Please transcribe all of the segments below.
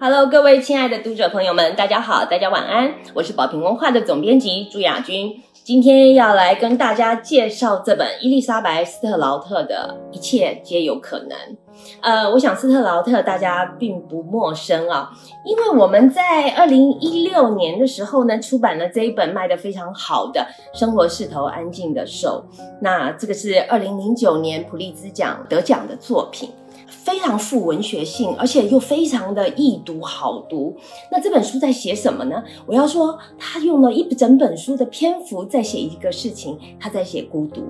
Hello，各位亲爱的读者朋友们，大家好，大家晚安。我是宝瓶文化的总编辑朱雅君，今天要来跟大家介绍这本伊丽莎白·斯特劳特的《一切皆有可能》。呃，我想斯特劳特大家并不陌生啊，因为我们在二零一六年的时候呢，出版了这一本卖得非常好的《生活势头安静的瘦》。那这个是二零零九年普利兹奖得奖的作品。非常富文学性，而且又非常的易读好读。那这本书在写什么呢？我要说，他用了一整本书的篇幅在写一个事情，他在写孤独，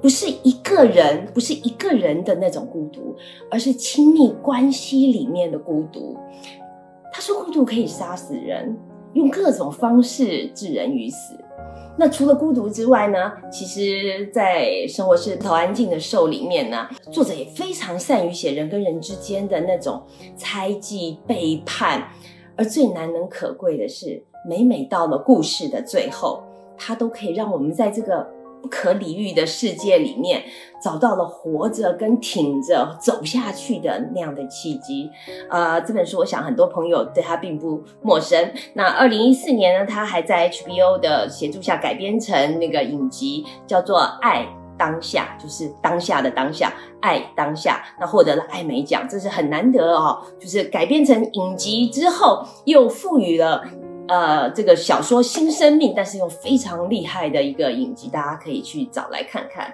不是一个人，不是一个人的那种孤独，而是亲密关系里面的孤独。他说，孤独可以杀死人，用各种方式置人于死。那除了孤独之外呢？其实，在生活是头安静的兽里面呢，作者也非常善于写人跟人之间的那种猜忌、背叛，而最难能可贵的是，每每到了故事的最后，他都可以让我们在这个。不可理喻的世界里面，找到了活着跟挺着走下去的那样的契机。呃，这本书我想很多朋友对他并不陌生。那二零一四年呢，他还在 HBO 的协助下改编成那个影集，叫做《爱当下》，就是当下的当下，爱当下。那获得了艾美奖，这是很难得哦。就是改编成影集之后，又赋予了。呃，这个小说新生命，但是又非常厉害的一个影集，大家可以去找来看看。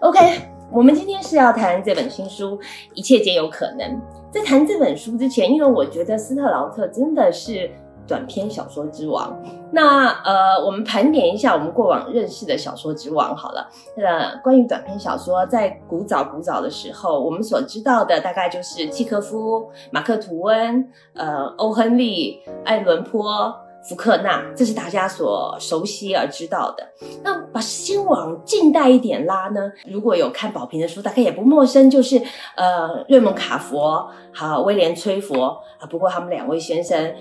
OK，我们今天是要谈这本新书《一切皆有可能》。在谈这本书之前，因为我觉得斯特劳特真的是短篇小说之王。那呃，我们盘点一下我们过往认识的小说之王好了。呃，关于短篇小说，在古早古早的时候，我们所知道的大概就是契诃夫、马克吐温、呃，欧亨利、爱伦坡。福克纳，这是大家所熟悉而知道的。那把时间往近代一点拉呢？如果有看宝瓶的书，大概也不陌生，就是呃，瑞蒙卡佛好威廉崔佛啊。不过他们两位先生。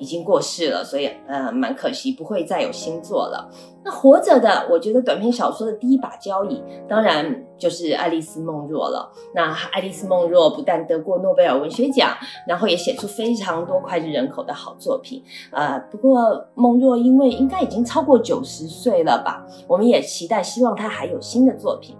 已经过世了，所以呃蛮可惜，不会再有新作了。那活着的，我觉得短篇小说的第一把交椅，当然就是爱丽丝梦若了。那爱丽丝梦若不但得过诺贝尔文学奖，然后也写出非常多脍炙人口的好作品。呃，不过梦若因为应该已经超过九十岁了吧，我们也期待希望她还有新的作品。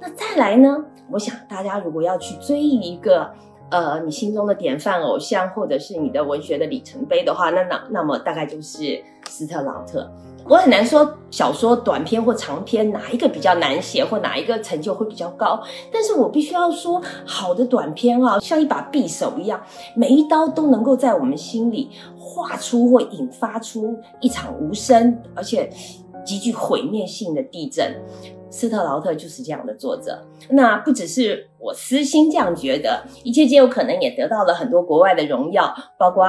那再来呢？我想大家如果要去追一个。呃，你心中的典范偶像，或者是你的文学的里程碑的话，那那那么大概就是斯特劳特。我很难说小说短篇或长篇哪一个比较难写，或哪一个成就会比较高。但是我必须要说，好的短篇啊，像一把匕首一样，每一刀都能够在我们心里画出或引发出一场无声而且极具毁灭性的地震。斯特劳特就是这样的作者，那不只是我私心这样觉得，一切皆有可能也得到了很多国外的荣耀，包括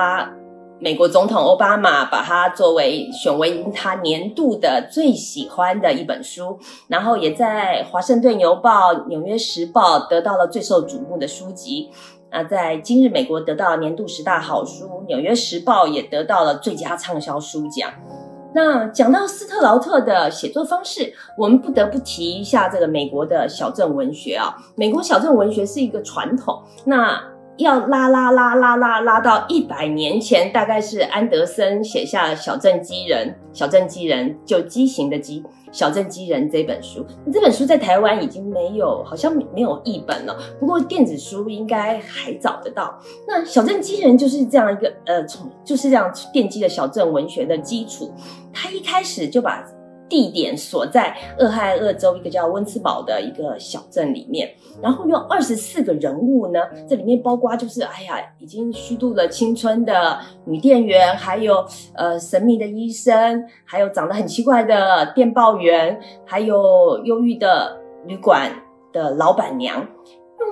美国总统奥巴马把它作为选为他年度的最喜欢的一本书，然后也在华盛顿邮报、纽约时报得到了最受瞩目的书籍，啊，在今日美国得到年度十大好书，纽约时报也得到了最佳畅销书奖。那讲到斯特劳特的写作方式，我们不得不提一下这个美国的小镇文学啊。美国小镇文学是一个传统，那要拉拉拉拉拉拉到一百年前，大概是安德森写下《小镇机人》，小镇机人就畸形的畸。小镇机人这本书，这本书在台湾已经没有，好像没有译本了。不过电子书应该还找得到。那小镇机人就是这样一个，呃，从就是这样奠基了小镇文学的基础。他一开始就把。地点所在俄亥俄州一个叫温茨堡的一个小镇里面，然后有二十四个人物呢，这里面包括就是哎呀，已经虚度了青春的女店员，还有呃神秘的医生，还有长得很奇怪的电报员，还有忧郁的旅馆的老板娘。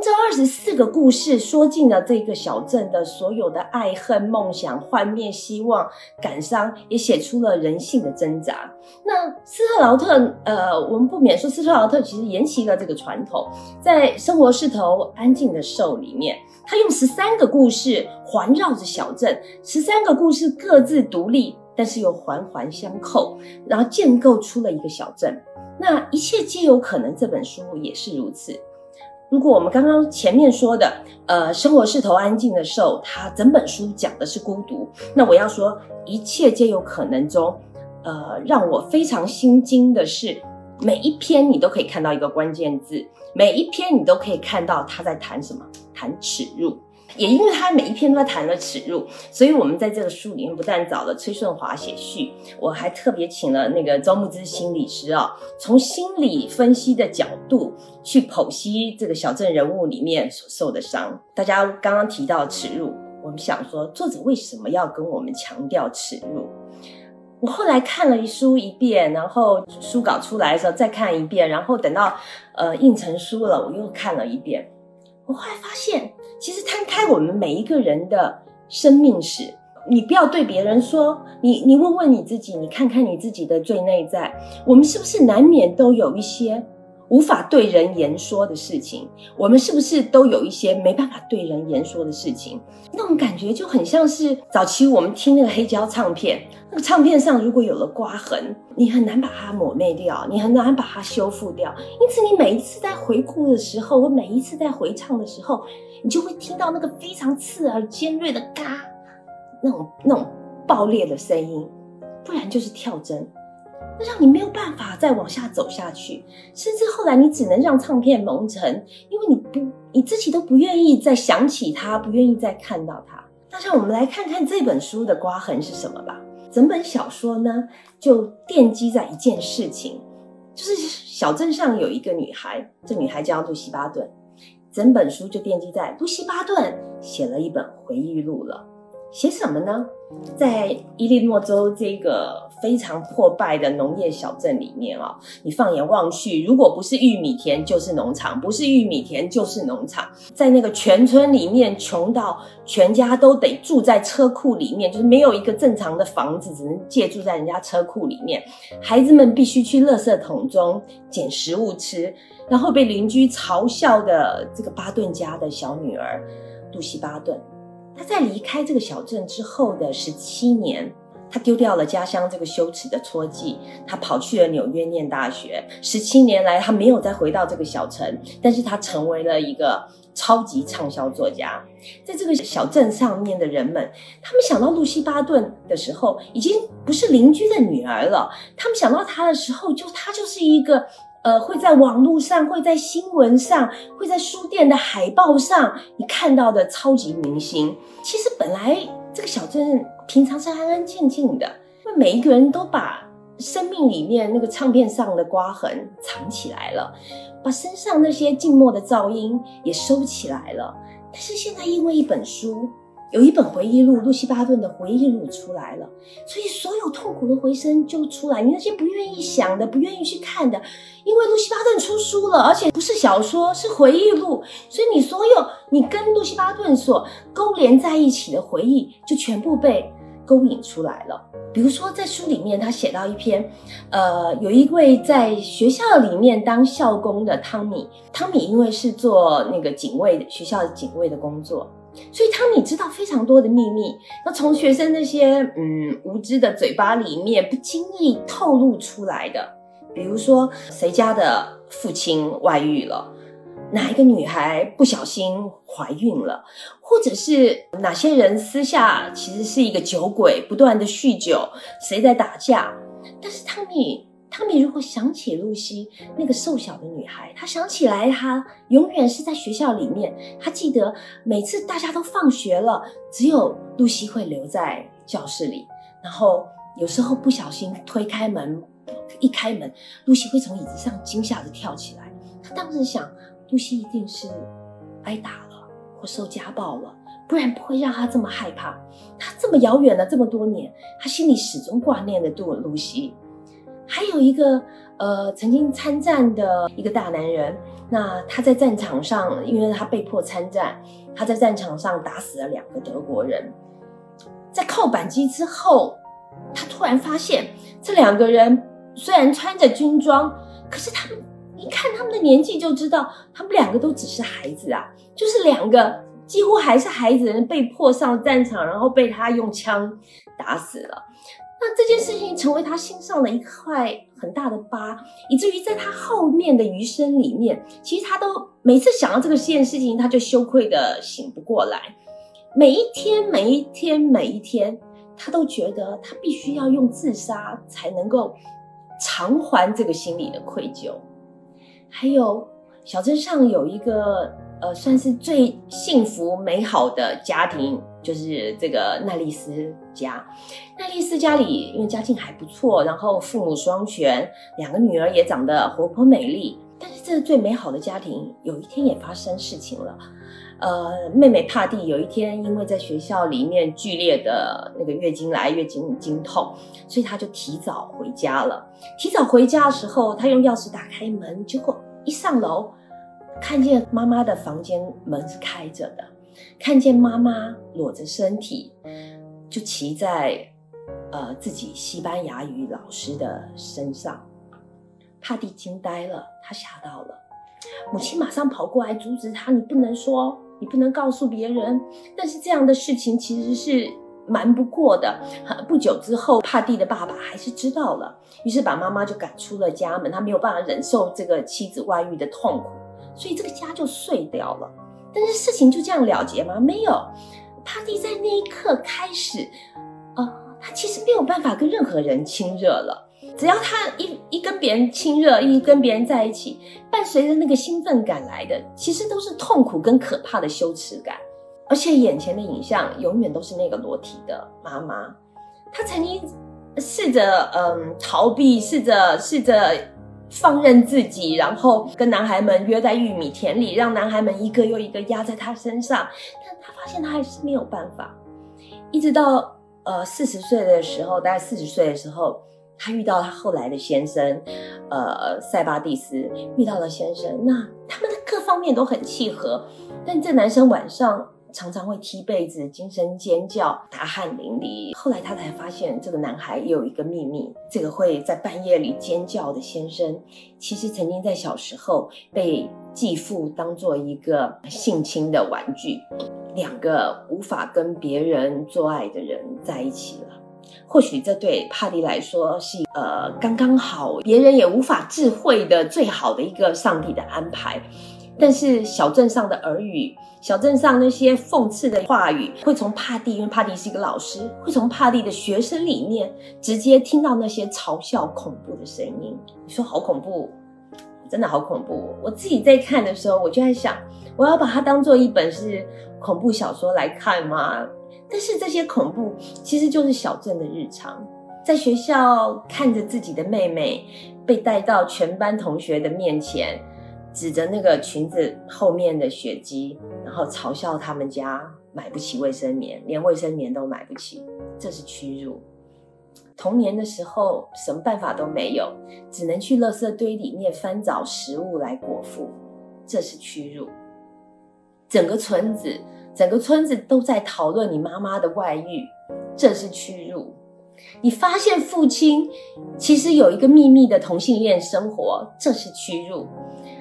这二十四个故事说尽了这个小镇的所有的爱恨、梦想、幻灭、希望、感伤，也写出了人性的挣扎。那斯特劳特，呃，我们不免说斯特劳特其实沿袭了这个传统，在《生活是头安静的兽》里面，他用十三个故事环绕着小镇，十三个故事各自独立，但是又环环相扣，然后建构出了一个小镇。那一切皆有可能，这本书也是如此。如果我们刚刚前面说的，呃，生活势头安静的时候，它整本书讲的是孤独，那我要说一切皆有可能中，呃，让我非常心惊的是，每一篇你都可以看到一个关键字，每一篇你都可以看到他在谈什么，谈耻辱。也因为他每一篇都在谈了耻辱，所以我们在这个书里面不但找了崔顺华写序，我还特别请了那个周木之心理师啊，从心理分析的角度去剖析这个小镇人物里面所受的伤。大家刚刚提到耻辱，我们想说作者为什么要跟我们强调耻辱？我后来看了一书一遍，然后书稿出来的时候再看一遍，然后等到呃印成书了，我又看了一遍。我后来发现，其实摊开我们每一个人的生命史，你不要对别人说，你你问问你自己，你看看你自己的最内在，我们是不是难免都有一些？无法对人言说的事情，我们是不是都有一些没办法对人言说的事情？那种感觉就很像是早期我们听那个黑胶唱片，那个唱片上如果有了刮痕，你很难把它抹灭掉，你很难把它修复掉。因此，你每一次在回顾的时候，或每一次在回唱的时候，你就会听到那个非常刺耳、尖锐的嘎，那种那种爆裂的声音，不然就是跳针。那让你没有办法再往下走下去，甚至后来你只能让唱片蒙尘，因为你不你自己都不愿意再想起它，不愿意再看到它。那让我们来看看这本书的刮痕是什么吧。整本小说呢，就奠基在一件事情，就是小镇上有一个女孩，这女孩叫露西巴顿。整本书就奠基在露西巴顿写了一本回忆录了。写什么呢？在伊利诺州这个非常破败的农业小镇里面啊，你放眼望去，如果不是玉米田就是农场，不是玉米田就是农场。在那个全村里面，穷到全家都得住在车库里面，就是没有一个正常的房子，只能借住在人家车库里面。孩子们必须去垃圾桶中捡食物吃，然后被邻居嘲笑的这个巴顿家的小女儿杜西·巴顿。他在离开这个小镇之后的十七年，他丢掉了家乡这个羞耻的戳记，他跑去了纽约念大学。十七年来，他没有再回到这个小城，但是他成为了一个超级畅销作家。在这个小镇上面的人们，他们想到露西·巴顿的时候，已经不是邻居的女儿了。他们想到她的时候，就她就是一个。呃，会在网络上，会在新闻上，会在书店的海报上，你看到的超级明星。其实本来这个小镇平常是安安静静的，因为每一个人都把生命里面那个唱片上的刮痕藏起来了，把身上那些静默的噪音也收起来了。但是现在因为一本书。有一本回忆录，露西·巴顿的回忆录出来了，所以所有痛苦的回声就出来。你那些不愿意想的、不愿意去看的，因为露西·巴顿出书了，而且不是小说，是回忆录，所以你所有你跟露西·巴顿所勾连在一起的回忆，就全部被勾引出来了。比如说，在书里面，他写到一篇，呃，有一位在学校里面当校工的汤米，汤米因为是做那个警卫，学校警卫的工作。所以汤米知道非常多的秘密，那从学生那些嗯无知的嘴巴里面不经意透露出来的，比如说谁家的父亲外遇了，哪一个女孩不小心怀孕了，或者是哪些人私下其实是一个酒鬼，不断的酗酒，谁在打架，但是汤米。汤米如果想起露西那个瘦小的女孩，他想起来，她永远是在学校里面。他记得每次大家都放学了，只有露西会留在教室里。然后有时候不小心推开门，一开门，露西会从椅子上惊吓的跳起来。他当时想，露西一定是挨打了或受家暴了，不然不会让他这么害怕。他这么遥远了这么多年，他心里始终挂念的杜露西。还有一个呃，曾经参战的一个大男人，那他在战场上，因为他被迫参战，他在战场上打死了两个德国人。在扣扳机之后，他突然发现这两个人虽然穿着军装，可是他们一看他们的年纪就知道，他们两个都只是孩子啊，就是两个几乎还是孩子人被迫上战场，然后被他用枪打死了。那这件事情成为他心上的一块很大的疤，以至于在他后面的余生里面，其实他都每次想到这个件事情，他就羞愧的醒不过来。每一天，每一天，每一天，他都觉得他必须要用自杀才能够偿还这个心理的愧疚。还有小镇上有一个呃，算是最幸福美好的家庭，就是这个奈丽丝家。奈丽丝家里因为家境还不错，然后父母双全，两个女儿也长得活泼美丽。但是这最美好的家庭，有一天也发生事情了。呃，妹妹帕蒂有一天因为在学校里面剧烈的那个月经来、月经经痛，所以她就提早回家了。提早回家的时候，她用钥匙打开门，结果一上楼。看见妈妈的房间门是开着的，看见妈妈裸着身体，就骑在呃自己西班牙语老师的身上，帕蒂惊呆了，他吓到了，母亲马上跑过来阻止他，你不能说，你不能告诉别人，但是这样的事情其实是瞒不过的。不久之后，帕蒂的爸爸还是知道了，于是把妈妈就赶出了家门，他没有办法忍受这个妻子外遇的痛苦。所以这个家就碎掉了，但是事情就这样了结吗？没有，帕蒂在那一刻开始，呃，他其实没有办法跟任何人亲热了。只要他一一跟别人亲热，一跟别人在一起，伴随着那个兴奋感来的，其实都是痛苦跟可怕的羞耻感。而且眼前的影像永远都是那个裸体的妈妈。他曾经试着嗯逃避，试着试着。放任自己，然后跟男孩们约在玉米田里，让男孩们一个又一个压在他身上，但他发现他还是没有办法。一直到呃四十岁的时候，大概四十岁的时候，他遇到他后来的先生，呃塞巴蒂斯遇到了先生，那他们的各方面都很契合，但这男生晚上。常常会踢被子，惊声尖叫，大汗淋漓。后来他才发现，这个男孩也有一个秘密：这个会在半夜里尖叫的先生，其实曾经在小时候被继父当做一个性侵的玩具。两个无法跟别人做爱的人在一起了。或许这对帕蒂来说是呃刚刚好，别人也无法智慧的最好的一个上帝的安排。但是小镇上的耳语，小镇上那些讽刺的话语，会从帕蒂，因为帕蒂是一个老师，会从帕蒂的学生里面直接听到那些嘲笑、恐怖的声音。你说好恐怖，真的好恐怖。我自己在看的时候，我就在想，我要把它当做一本是恐怖小说来看吗？但是这些恐怖其实就是小镇的日常，在学校看着自己的妹妹被带到全班同学的面前。指着那个裙子后面的血迹，然后嘲笑他们家买不起卫生棉，连卫生棉都买不起，这是屈辱。童年的时候什么办法都没有，只能去垃圾堆里面翻找食物来果腹，这是屈辱。整个村子，整个村子都在讨论你妈妈的外遇，这是屈辱。你发现父亲其实有一个秘密的同性恋生活，这是屈辱。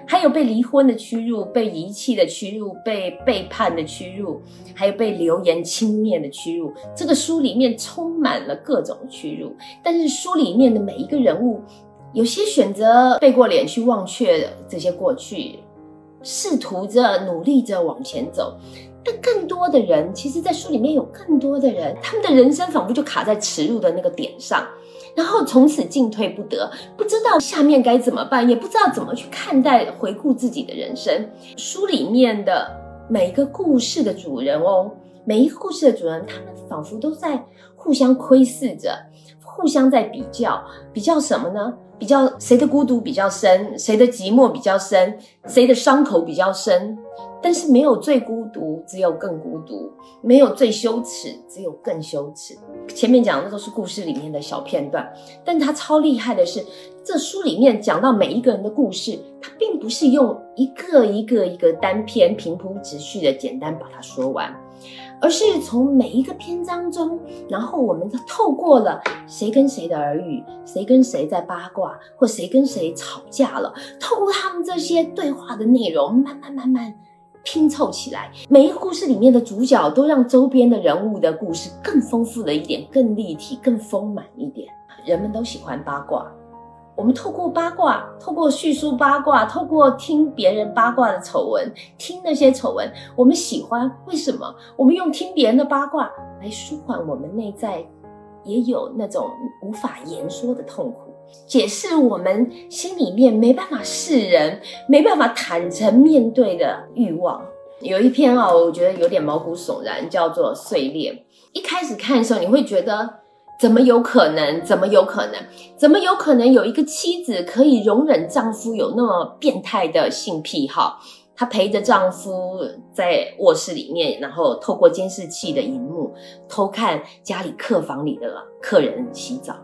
还有被离婚的屈辱，被遗弃的屈辱，被背叛的屈辱，还有被流言轻蔑的屈辱。这个书里面充满了各种屈辱，但是书里面的每一个人物，有些选择背过脸去忘却这些过去，试图着努力着往前走。但更多的人，其实，在书里面有更多的人，他们的人生仿佛就卡在耻辱的那个点上。然后从此进退不得，不知道下面该怎么办，也不知道怎么去看待回顾自己的人生。书里面的每一个故事的主人哦，每一个故事的主人，他们仿佛都在互相窥视着，互相在比较，比较什么呢？比较谁的孤独比较深，谁的寂寞比较深，谁的伤口比较深。但是没有最孤独，只有更孤独；没有最羞耻，只有更羞耻。前面讲的都是故事里面的小片段，但他超厉害的是，这书里面讲到每一个人的故事，他并不是用一个一个一个单篇平铺直叙的简单把它说完，而是从每一个篇章中，然后我们透过了谁跟谁的耳语，谁跟谁在八卦，或谁跟谁吵架了，透过他们这些对话的内容，慢慢慢慢。拼凑起来，每一个故事里面的主角都让周边的人物的故事更丰富了一点，更立体、更丰满一点。人们都喜欢八卦，我们透过八卦，透过叙述八卦，透过听别人八卦的丑闻，听那些丑闻，我们喜欢。为什么？我们用听别人的八卦来舒缓我们内在也有那种无法言说的痛苦，解释我们心里面没办法示人、没办法坦诚面对的欲望。有一篇啊，我觉得有点毛骨悚然，叫做《碎裂》。一开始看的时候，你会觉得。怎么有可能？怎么有可能？怎么有可能有一个妻子可以容忍丈夫有那么变态的性癖好？她陪着丈夫在卧室里面，然后透过监视器的荧幕偷看家里客房里的客人洗澡。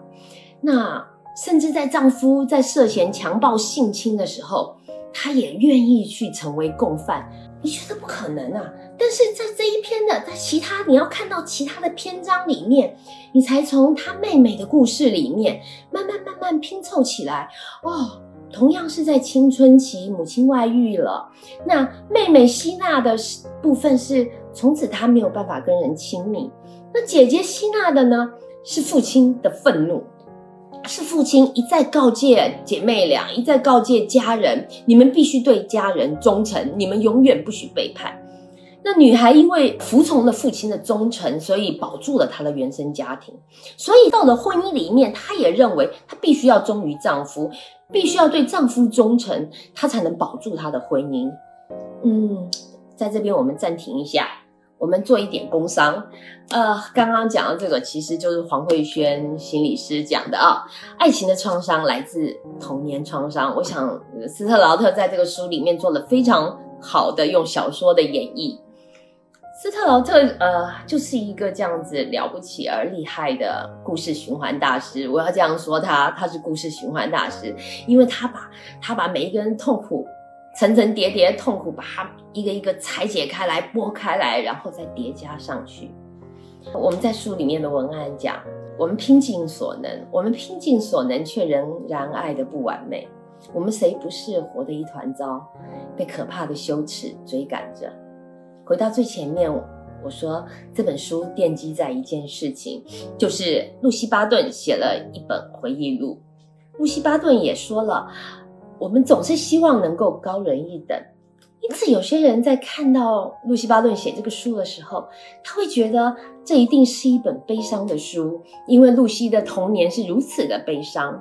那甚至在丈夫在涉嫌强暴性侵的时候，她也愿意去成为共犯。你觉得不可能啊？但是在这一篇的，在其他你要看到其他的篇章里面，你才从他妹妹的故事里面慢慢慢慢拼凑起来。哦，同样是在青春期，母亲外遇了，那妹妹吸纳的部分是从此她没有办法跟人亲密。那姐姐吸纳的呢，是父亲的愤怒，是父亲一再告诫姐妹俩，一再告诫家人，你们必须对家人忠诚，你们永远不许背叛。那女孩因为服从了父亲的忠诚，所以保住了她的原生家庭。所以到了婚姻里面，她也认为她必须要忠于丈夫，必须要对丈夫忠诚，她才能保住她的婚姻。嗯，在这边我们暂停一下，我们做一点工商。呃，刚刚讲的这个其实就是黄慧轩心理师讲的啊，爱情的创伤来自童年创伤。我想斯特劳特在这个书里面做了非常好的用小说的演绎。斯特劳特，呃，就是一个这样子了不起而厉害的故事循环大师。我要这样说他，他是故事循环大师，因为他把他把每一个人痛苦层层叠叠痛苦，把它一个一个裁解开来、剥开来，然后再叠加上去。我们在书里面的文案讲，我们拼尽所能，我们拼尽所能，却仍然爱的不完美。我们谁不是活得一团糟，被可怕的羞耻追赶着？回到最前面，我说这本书奠基在一件事情，就是露西·巴顿写了一本回忆录。露西·巴顿也说了，我们总是希望能够高人一等，因此有些人在看到露西·巴顿写这个书的时候，他会觉得这一定是一本悲伤的书，因为露西的童年是如此的悲伤。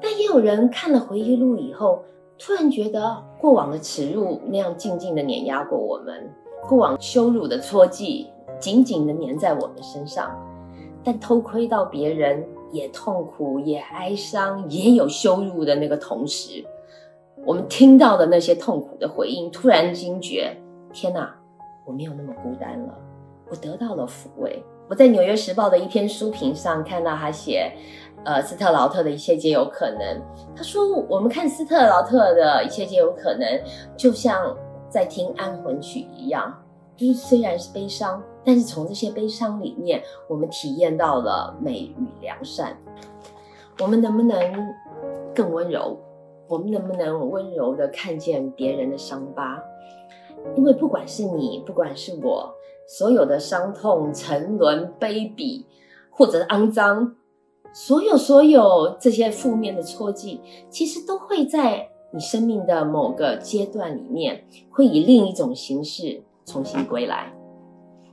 但也有人看了回忆录以后，突然觉得过往的耻辱那样静静的碾压过我们。过往羞辱的戳记紧紧的粘在我们身上，但偷窥到别人也痛苦、也哀伤、也有羞辱的那个同时，我们听到的那些痛苦的回应，突然惊觉：天哪，我没有那么孤单了，我得到了抚慰。我在《纽约时报》的一篇书评上看到他写，呃，斯特劳特的一切皆有可能。他说：我们看斯特劳特的一切皆有可能，就像。在听安魂曲一样，就是虽然是悲伤，但是从这些悲伤里面，我们体验到了美与良善。我们能不能更温柔？我们能不能温柔的看见别人的伤疤？因为不管是你，不管是我，所有的伤痛、沉沦、卑鄙，或者肮脏，所有所有这些负面的戳记，其实都会在。你生命的某个阶段里面，会以另一种形式重新归来。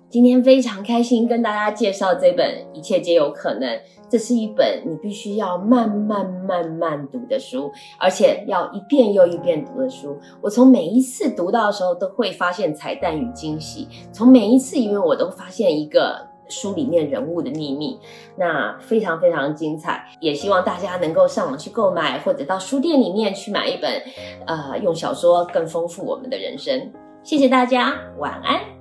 今天非常开心跟大家介绍这本《一切皆有可能》，这是一本你必须要慢慢慢慢读的书，而且要一遍又一遍读的书。我从每一次读到的时候，都会发现彩蛋与惊喜。从每一次，因为我都发现一个。书里面人物的秘密，那非常非常精彩，也希望大家能够上网去购买，或者到书店里面去买一本，呃，用小说更丰富我们的人生。谢谢大家，晚安。